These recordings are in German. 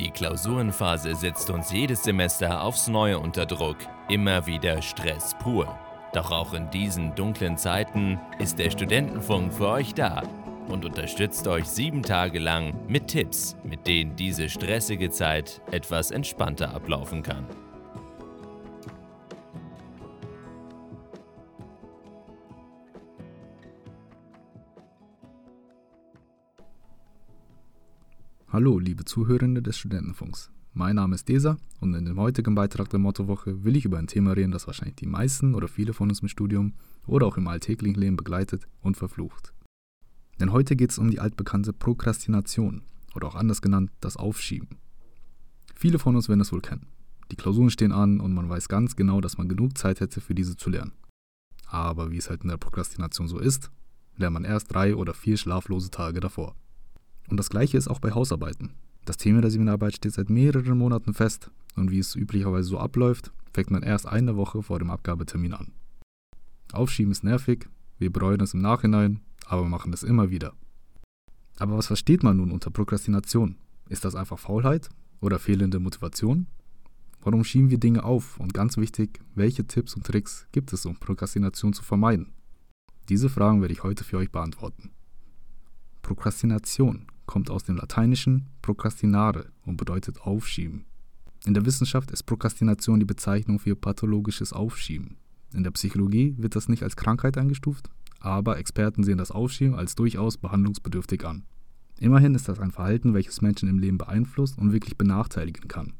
Die Klausurenphase setzt uns jedes Semester aufs Neue unter Druck. Immer wieder Stress pur. Doch auch in diesen dunklen Zeiten ist der Studentenfunk für euch da und unterstützt euch sieben Tage lang mit Tipps, mit denen diese stressige Zeit etwas entspannter ablaufen kann. Hallo, liebe Zuhörende des Studentenfunks. Mein Name ist Desa und in dem heutigen Beitrag der Mottowoche will ich über ein Thema reden, das wahrscheinlich die meisten oder viele von uns im Studium oder auch im alltäglichen Leben begleitet und verflucht. Denn heute geht es um die altbekannte Prokrastination oder auch anders genannt das Aufschieben. Viele von uns werden es wohl kennen. Die Klausuren stehen an und man weiß ganz genau, dass man genug Zeit hätte, für diese zu lernen. Aber wie es halt in der Prokrastination so ist, lernt man erst drei oder vier schlaflose Tage davor. Und das gleiche ist auch bei Hausarbeiten. Das Thema der Seminararbeit steht seit mehreren Monaten fest und wie es üblicherweise so abläuft, fängt man erst eine Woche vor dem Abgabetermin an. Aufschieben ist nervig, wir bereuen es im Nachhinein, aber machen es immer wieder. Aber was versteht man nun unter Prokrastination? Ist das einfach Faulheit oder fehlende Motivation? Warum schieben wir Dinge auf? Und ganz wichtig, welche Tipps und Tricks gibt es, um Prokrastination zu vermeiden? Diese Fragen werde ich heute für euch beantworten. Prokrastination kommt aus dem Lateinischen procrastinare und bedeutet aufschieben. In der Wissenschaft ist Prokrastination die Bezeichnung für pathologisches Aufschieben. In der Psychologie wird das nicht als Krankheit eingestuft, aber Experten sehen das Aufschieben als durchaus behandlungsbedürftig an. Immerhin ist das ein Verhalten, welches Menschen im Leben beeinflusst und wirklich benachteiligen kann.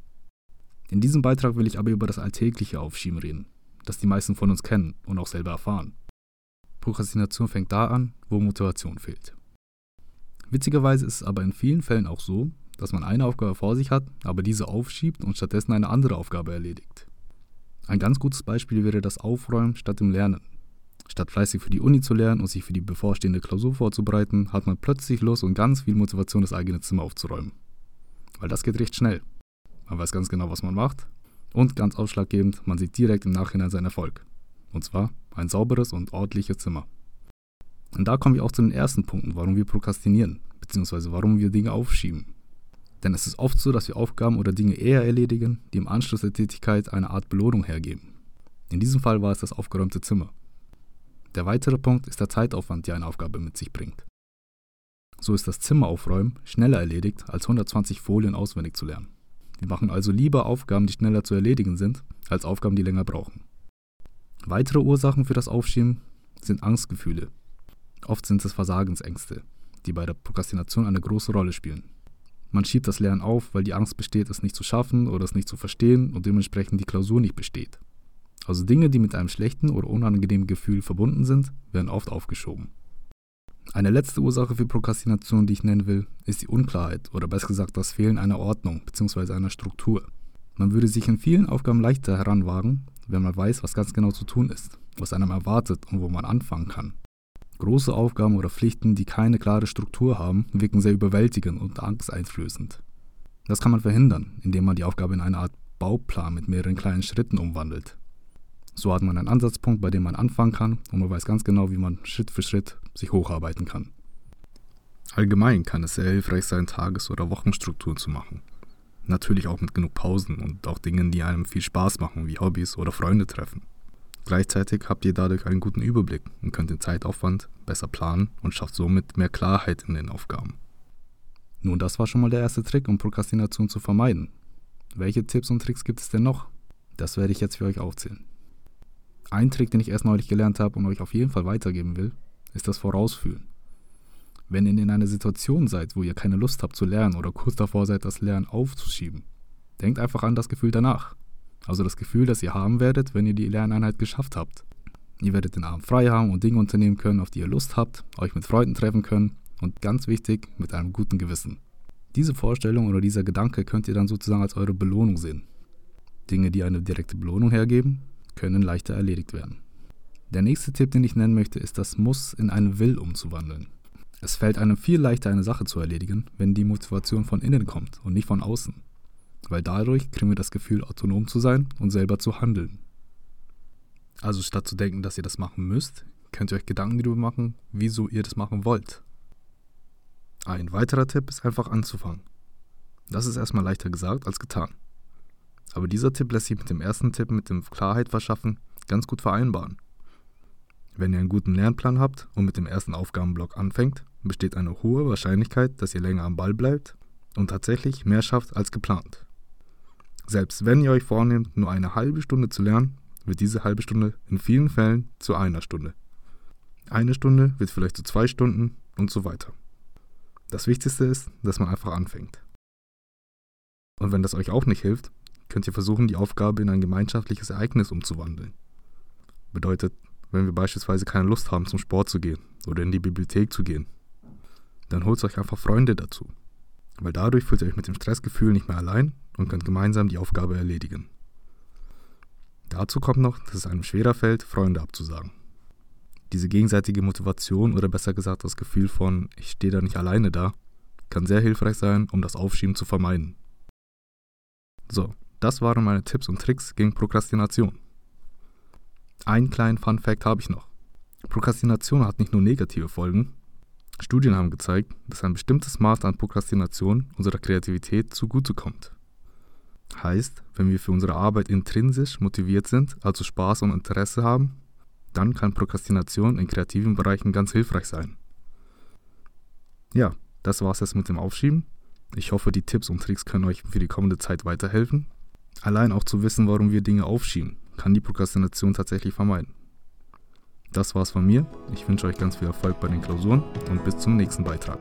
In diesem Beitrag will ich aber über das alltägliche Aufschieben reden, das die meisten von uns kennen und auch selber erfahren. Prokrastination fängt da an, wo Motivation fehlt. Witzigerweise ist es aber in vielen Fällen auch so, dass man eine Aufgabe vor sich hat, aber diese aufschiebt und stattdessen eine andere Aufgabe erledigt. Ein ganz gutes Beispiel wäre das Aufräumen statt dem Lernen. Statt fleißig für die Uni zu lernen und sich für die bevorstehende Klausur vorzubereiten, hat man plötzlich Lust und ganz viel Motivation, das eigene Zimmer aufzuräumen. Weil das geht recht schnell. Man weiß ganz genau, was man macht. Und ganz ausschlaggebend, man sieht direkt im Nachhinein seinen Erfolg. Und zwar ein sauberes und ordentliches Zimmer. Und da kommen wir auch zu den ersten Punkten, warum wir prokrastinieren, beziehungsweise warum wir Dinge aufschieben. Denn es ist oft so, dass wir Aufgaben oder Dinge eher erledigen, die im Anschluss der Tätigkeit eine Art Belohnung hergeben. In diesem Fall war es das aufgeräumte Zimmer. Der weitere Punkt ist der Zeitaufwand, der eine Aufgabe mit sich bringt. So ist das Zimmeraufräumen schneller erledigt, als 120 Folien auswendig zu lernen. Wir machen also lieber Aufgaben, die schneller zu erledigen sind, als Aufgaben, die länger brauchen. Weitere Ursachen für das Aufschieben sind Angstgefühle, Oft sind es Versagensängste, die bei der Prokrastination eine große Rolle spielen. Man schiebt das Lernen auf, weil die Angst besteht, es nicht zu schaffen oder es nicht zu verstehen und dementsprechend die Klausur nicht besteht. Also Dinge, die mit einem schlechten oder unangenehmen Gefühl verbunden sind, werden oft aufgeschoben. Eine letzte Ursache für Prokrastination, die ich nennen will, ist die Unklarheit oder besser gesagt das Fehlen einer Ordnung bzw. einer Struktur. Man würde sich in vielen Aufgaben leichter heranwagen, wenn man weiß, was ganz genau zu tun ist, was einem erwartet und wo man anfangen kann. Große Aufgaben oder Pflichten, die keine klare Struktur haben, wirken sehr überwältigend und angsteinflößend. Das kann man verhindern, indem man die Aufgabe in eine Art Bauplan mit mehreren kleinen Schritten umwandelt. So hat man einen Ansatzpunkt, bei dem man anfangen kann und man weiß ganz genau, wie man Schritt für Schritt sich hocharbeiten kann. Allgemein kann es sehr hilfreich sein, Tages- oder Wochenstrukturen zu machen. Natürlich auch mit genug Pausen und auch Dingen, die einem viel Spaß machen, wie Hobbys oder Freunde treffen. Gleichzeitig habt ihr dadurch einen guten Überblick und könnt den Zeitaufwand besser planen und schafft somit mehr Klarheit in den Aufgaben. Nun, das war schon mal der erste Trick, um Prokrastination zu vermeiden. Welche Tipps und Tricks gibt es denn noch? Das werde ich jetzt für euch aufzählen. Ein Trick, den ich erst neulich gelernt habe und euch auf jeden Fall weitergeben will, ist das Vorausfühlen. Wenn ihr in einer Situation seid, wo ihr keine Lust habt zu lernen oder kurz davor seid, das Lernen aufzuschieben, denkt einfach an das Gefühl danach. Also das Gefühl, das ihr haben werdet, wenn ihr die Lerneinheit geschafft habt. Ihr werdet den Abend frei haben und Dinge unternehmen können, auf die ihr Lust habt, euch mit Freunden treffen können und ganz wichtig, mit einem guten Gewissen. Diese Vorstellung oder dieser Gedanke könnt ihr dann sozusagen als eure Belohnung sehen. Dinge, die eine direkte Belohnung hergeben, können leichter erledigt werden. Der nächste Tipp, den ich nennen möchte, ist das Muss in einen Will umzuwandeln. Es fällt einem viel leichter, eine Sache zu erledigen, wenn die Motivation von innen kommt und nicht von außen weil dadurch kriegen wir das Gefühl, autonom zu sein und selber zu handeln. Also statt zu denken, dass ihr das machen müsst, könnt ihr euch Gedanken darüber machen, wieso ihr das machen wollt. Ein weiterer Tipp ist einfach anzufangen. Das ist erstmal leichter gesagt als getan. Aber dieser Tipp lässt sich mit dem ersten Tipp mit dem Klarheit verschaffen ganz gut vereinbaren. Wenn ihr einen guten Lernplan habt und mit dem ersten Aufgabenblock anfängt, besteht eine hohe Wahrscheinlichkeit, dass ihr länger am Ball bleibt und tatsächlich mehr schafft als geplant. Selbst wenn ihr euch vornehmt, nur eine halbe Stunde zu lernen, wird diese halbe Stunde in vielen Fällen zu einer Stunde. Eine Stunde wird vielleicht zu zwei Stunden und so weiter. Das Wichtigste ist, dass man einfach anfängt. Und wenn das euch auch nicht hilft, könnt ihr versuchen, die Aufgabe in ein gemeinschaftliches Ereignis umzuwandeln. Bedeutet, wenn wir beispielsweise keine Lust haben, zum Sport zu gehen oder in die Bibliothek zu gehen, dann holt euch einfach Freunde dazu. Weil dadurch fühlt ihr euch mit dem Stressgefühl nicht mehr allein und könnt gemeinsam die Aufgabe erledigen. Dazu kommt noch, dass es einem schwerer fällt, Freunde abzusagen. Diese gegenseitige Motivation oder besser gesagt das Gefühl von ich stehe da nicht alleine da, kann sehr hilfreich sein, um das Aufschieben zu vermeiden. So, das waren meine Tipps und Tricks gegen Prokrastination. Einen kleinen Fun Fact habe ich noch. Prokrastination hat nicht nur negative Folgen. Studien haben gezeigt, dass ein bestimmtes Maß an Prokrastination unserer Kreativität zugutekommt. Heißt, wenn wir für unsere Arbeit intrinsisch motiviert sind, also Spaß und Interesse haben, dann kann Prokrastination in kreativen Bereichen ganz hilfreich sein. Ja, das war's jetzt mit dem Aufschieben. Ich hoffe, die Tipps und Tricks können euch für die kommende Zeit weiterhelfen. Allein auch zu wissen, warum wir Dinge aufschieben, kann die Prokrastination tatsächlich vermeiden. Das war's von mir. Ich wünsche euch ganz viel Erfolg bei den Klausuren und bis zum nächsten Beitrag.